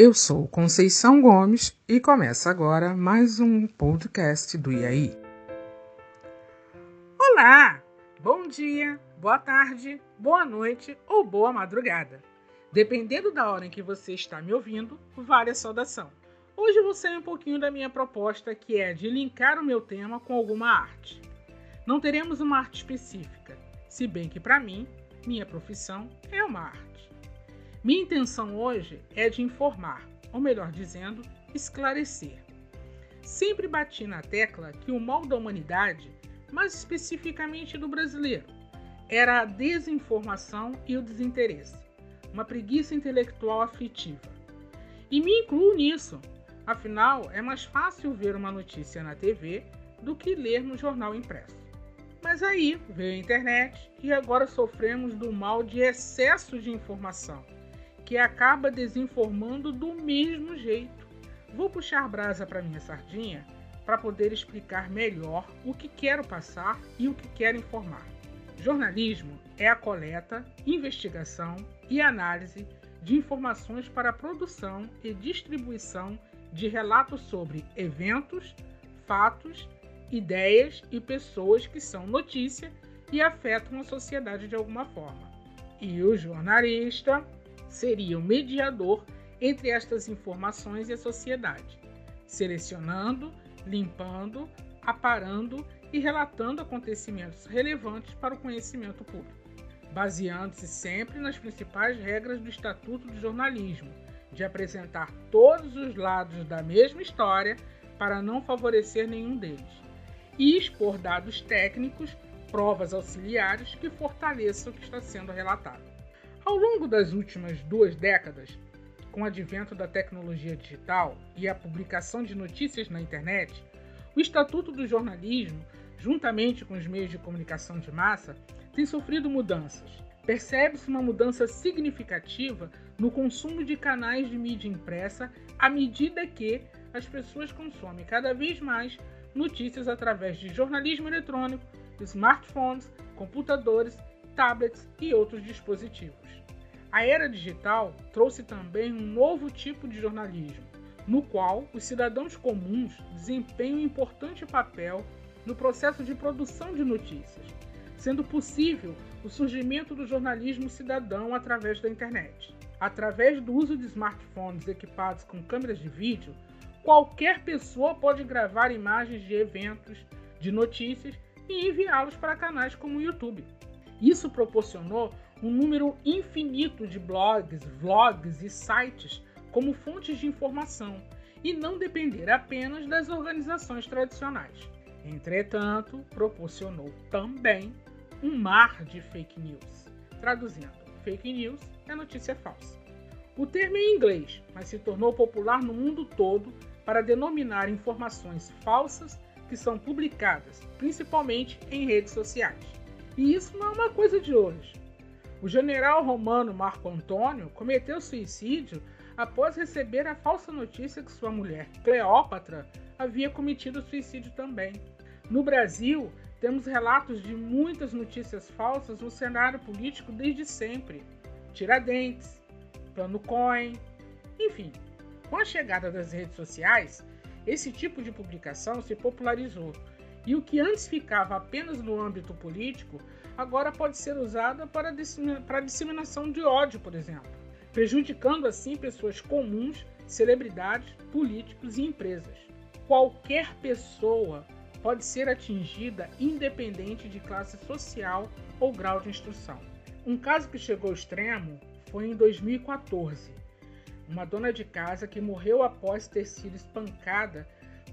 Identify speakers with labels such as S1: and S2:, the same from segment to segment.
S1: Eu sou Conceição Gomes e começa agora mais um podcast do IAI. Olá! Bom dia, boa tarde, boa noite ou boa madrugada. Dependendo da hora em que você está me ouvindo, vale a saudação. Hoje vou sair um pouquinho da minha proposta, que é de linkar o meu tema com alguma arte. Não teremos uma arte específica, se bem que para mim, minha profissão é uma arte. Minha intenção hoje é de informar, ou melhor dizendo, esclarecer. Sempre bati na tecla que o mal da humanidade, mais especificamente do brasileiro, era a desinformação e o desinteresse, uma preguiça intelectual aflitiva. E me incluo nisso, afinal é mais fácil ver uma notícia na TV do que ler no jornal impresso. Mas aí veio a internet e agora sofremos do mal de excesso de informação que acaba desinformando do mesmo jeito. Vou puxar brasa para minha sardinha para poder explicar melhor o que quero passar e o que quero informar. Jornalismo é a coleta, investigação e análise de informações para a produção e distribuição de relatos sobre eventos, fatos, ideias e pessoas que são notícia e afetam a sociedade de alguma forma. E o jornalista seria o mediador entre estas informações e a sociedade, selecionando, limpando, aparando e relatando acontecimentos relevantes para o conhecimento público, baseando-se sempre nas principais regras do Estatuto do Jornalismo, de apresentar todos os lados da mesma história para não favorecer nenhum deles, e expor dados técnicos, provas auxiliares que fortaleçam o que está sendo relatado. Ao longo das últimas duas décadas, com o advento da tecnologia digital e a publicação de notícias na internet, o Estatuto do Jornalismo, juntamente com os meios de comunicação de massa, tem sofrido mudanças. Percebe-se uma mudança significativa no consumo de canais de mídia impressa à medida que as pessoas consomem cada vez mais notícias através de jornalismo eletrônico, smartphones, computadores tablets e outros dispositivos. A era digital trouxe também um novo tipo de jornalismo, no qual os cidadãos comuns desempenham um importante papel no processo de produção de notícias, sendo possível o surgimento do jornalismo cidadão através da internet. Através do uso de smartphones equipados com câmeras de vídeo, qualquer pessoa pode gravar imagens de eventos, de notícias e enviá-los para canais como o YouTube. Isso proporcionou um número infinito de blogs, vlogs e sites como fontes de informação e não depender apenas das organizações tradicionais. Entretanto, proporcionou também um mar de fake news. Traduzindo, fake news é notícia falsa. O termo é em inglês, mas se tornou popular no mundo todo para denominar informações falsas que são publicadas, principalmente em redes sociais. E isso não é uma coisa de hoje. O general romano Marco Antônio cometeu suicídio após receber a falsa notícia que sua mulher, Cleópatra, havia cometido suicídio também. No Brasil, temos relatos de muitas notícias falsas no cenário político desde sempre. Tiradentes, Plano Coin, enfim. Com a chegada das redes sociais, esse tipo de publicação se popularizou e o que antes ficava apenas no âmbito político, agora pode ser usado para, para disseminação de ódio, por exemplo, prejudicando assim pessoas comuns, celebridades, políticos e empresas. Qualquer pessoa pode ser atingida independente de classe social ou grau de instrução. Um caso que chegou ao extremo foi em 2014. Uma dona de casa que morreu após ter sido espancada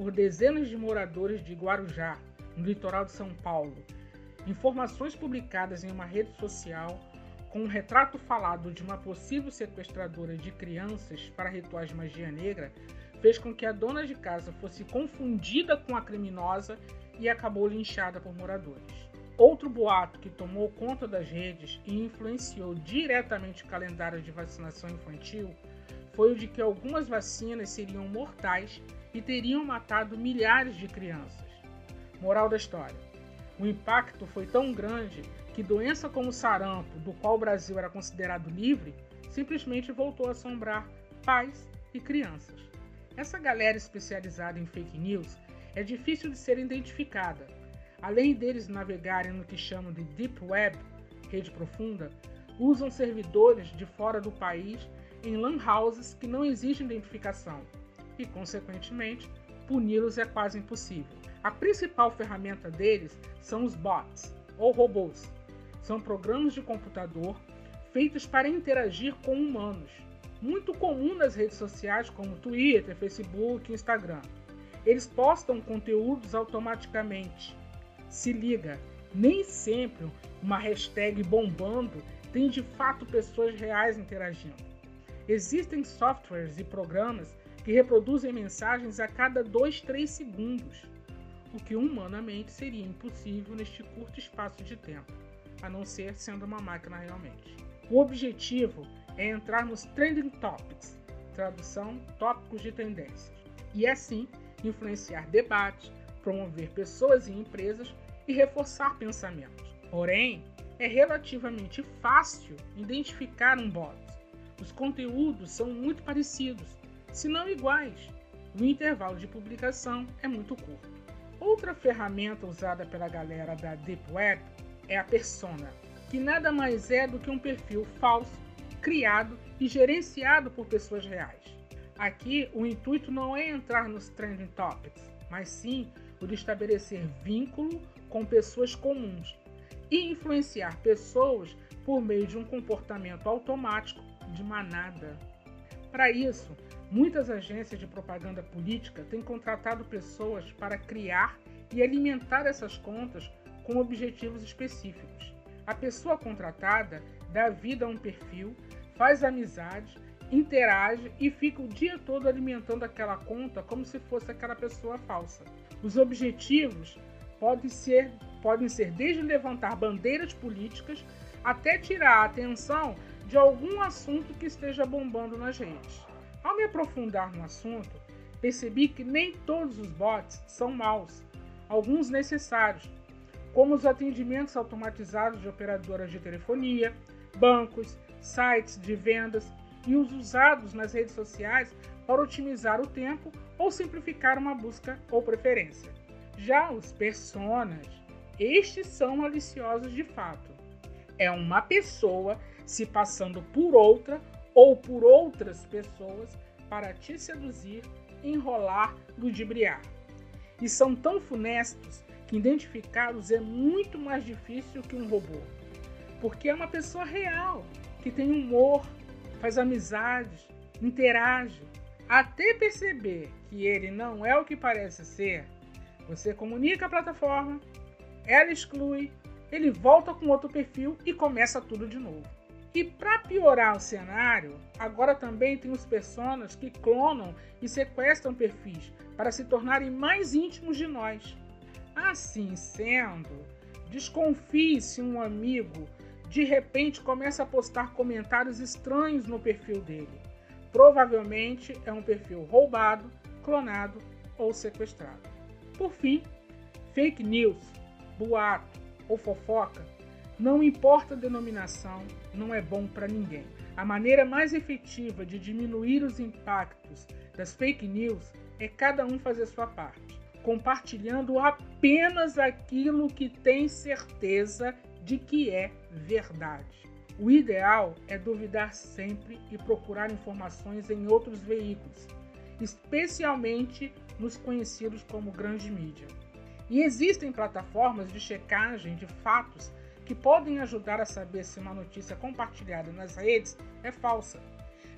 S1: por dezenas de moradores de Guarujá, no litoral de São Paulo. Informações publicadas em uma rede social com um retrato falado de uma possível sequestradora de crianças para rituais de magia negra fez com que a dona de casa fosse confundida com a criminosa e acabou linchada por moradores. Outro boato que tomou conta das redes e influenciou diretamente o calendário de vacinação infantil foi o de que algumas vacinas seriam mortais e teriam matado milhares de crianças. Moral da história: o impacto foi tão grande que doença como sarampo, do qual o Brasil era considerado livre, simplesmente voltou a assombrar pais e crianças. Essa galera especializada em fake news é difícil de ser identificada. Além deles navegarem no que chamam de Deep Web, rede profunda, usam servidores de fora do país em lan houses que não existe identificação e, consequentemente, puni-los é quase impossível. A principal ferramenta deles são os bots, ou robôs. São programas de computador feitos para interagir com humanos, muito comum nas redes sociais como Twitter, Facebook e Instagram. Eles postam conteúdos automaticamente. Se liga, nem sempre uma hashtag bombando tem de fato pessoas reais interagindo. Existem softwares e programas que reproduzem mensagens a cada 2, 3 segundos, o que humanamente seria impossível neste curto espaço de tempo, a não ser sendo uma máquina realmente. O objetivo é entrar nos trending topics, tradução tópicos de tendências, e assim influenciar debates, promover pessoas e empresas e reforçar pensamentos. Porém, é relativamente fácil identificar um bot. Os conteúdos são muito parecidos, se não iguais. O intervalo de publicação é muito curto. Outra ferramenta usada pela galera da Deep Web é a persona, que nada mais é do que um perfil falso, criado e gerenciado por pessoas reais. Aqui, o intuito não é entrar nos trending topics, mas sim o de estabelecer vínculo com pessoas comuns e influenciar pessoas por meio de um comportamento automático de manada. Para isso, muitas agências de propaganda política têm contratado pessoas para criar e alimentar essas contas com objetivos específicos. A pessoa contratada dá vida a um perfil, faz amizades, interage e fica o dia todo alimentando aquela conta como se fosse aquela pessoa falsa. Os objetivos podem ser, podem ser desde levantar bandeiras políticas até tirar a atenção de algum assunto que esteja bombando nas redes. Ao me aprofundar no assunto, percebi que nem todos os bots são maus, alguns necessários, como os atendimentos automatizados de operadoras de telefonia, bancos, sites de vendas e os usados nas redes sociais para otimizar o tempo ou simplificar uma busca ou preferência. Já os personas, estes são maliciosos de fato. É uma pessoa se passando por outra ou por outras pessoas para te seduzir, enrolar, ludibriar. E são tão funestos que identificá-los é muito mais difícil que um robô. Porque é uma pessoa real, que tem humor, faz amizades, interage. Até perceber que ele não é o que parece ser, você comunica a plataforma, ela exclui, ele volta com outro perfil e começa tudo de novo. E para piorar o cenário, agora também tem os personas que clonam e sequestram perfis para se tornarem mais íntimos de nós. Assim sendo, desconfie se um amigo de repente começa a postar comentários estranhos no perfil dele. Provavelmente é um perfil roubado, clonado ou sequestrado. Por fim, fake news, boato ou fofoca não importa a denominação, não é bom para ninguém. A maneira mais efetiva de diminuir os impactos das fake news é cada um fazer sua parte, compartilhando apenas aquilo que tem certeza de que é verdade. O ideal é duvidar sempre e procurar informações em outros veículos, especialmente nos conhecidos como grande mídia. E existem plataformas de checagem de fatos que podem ajudar a saber se uma notícia compartilhada nas redes é falsa.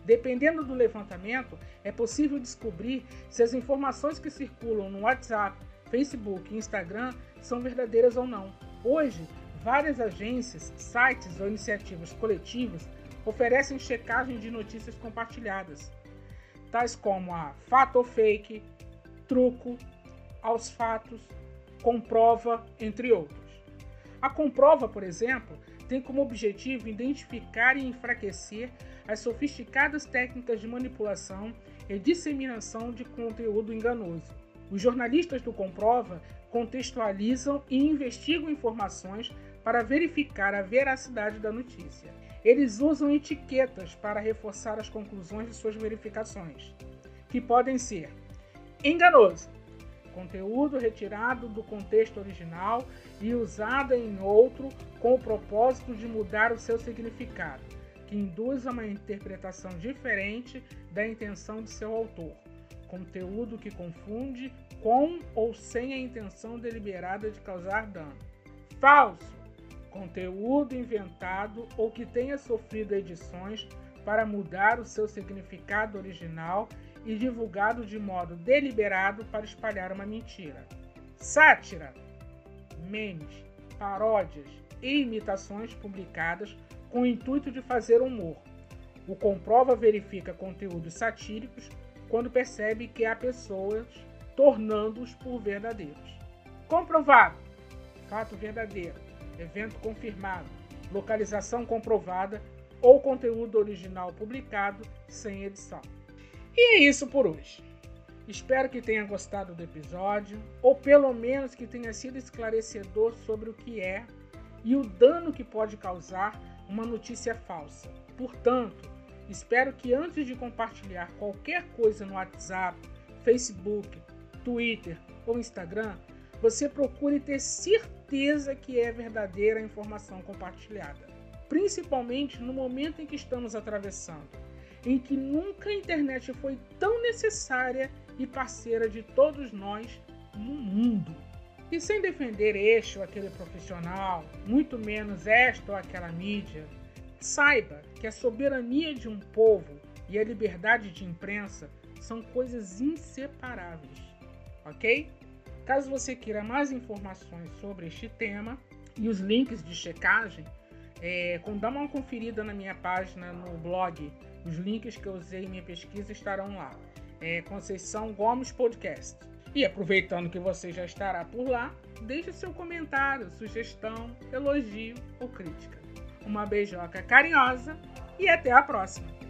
S1: Dependendo do levantamento, é possível descobrir se as informações que circulam no WhatsApp, Facebook e Instagram são verdadeiras ou não. Hoje, várias agências, sites ou iniciativas coletivas oferecem checagem de notícias compartilhadas, tais como a Fato ou Fake, Truco, Aos Fatos, Comprova, entre outros. A comprova, por exemplo, tem como objetivo identificar e enfraquecer as sofisticadas técnicas de manipulação e disseminação de conteúdo enganoso. Os jornalistas do Comprova contextualizam e investigam informações para verificar a veracidade da notícia. Eles usam etiquetas para reforçar as conclusões de suas verificações, que podem ser enganoso, conteúdo retirado do contexto original e usado em outro com o propósito de mudar o seu significado, que induz a uma interpretação diferente da intenção de seu autor. Conteúdo que confunde com ou sem a intenção deliberada de causar dano. Falso. Conteúdo inventado ou que tenha sofrido edições para mudar o seu significado original e divulgado de modo deliberado para espalhar uma mentira. Sátira, memes, paródias e imitações publicadas com o intuito de fazer humor. O comprova verifica conteúdos satíricos quando percebe que há pessoas tornando-os por verdadeiros. Comprovado, fato verdadeiro, evento confirmado, localização comprovada ou conteúdo original publicado sem edição. E é isso por hoje. Espero que tenha gostado do episódio, ou pelo menos que tenha sido esclarecedor sobre o que é e o dano que pode causar uma notícia falsa. Portanto, espero que antes de compartilhar qualquer coisa no WhatsApp, Facebook, Twitter ou Instagram, você procure ter certeza que é verdadeira a informação compartilhada, principalmente no momento em que estamos atravessando em que nunca a internet foi tão necessária e parceira de todos nós no mundo. E sem defender este ou aquele profissional, muito menos esta ou aquela mídia, saiba que a soberania de um povo e a liberdade de imprensa são coisas inseparáveis, ok? Caso você queira mais informações sobre este tema e os links de checagem, é, dá uma conferida na minha página no blog os links que eu usei em minha pesquisa estarão lá. É Conceição Gomes Podcast. E aproveitando que você já estará por lá, deixe seu comentário, sugestão, elogio ou crítica. Uma beijoca carinhosa e até a próxima!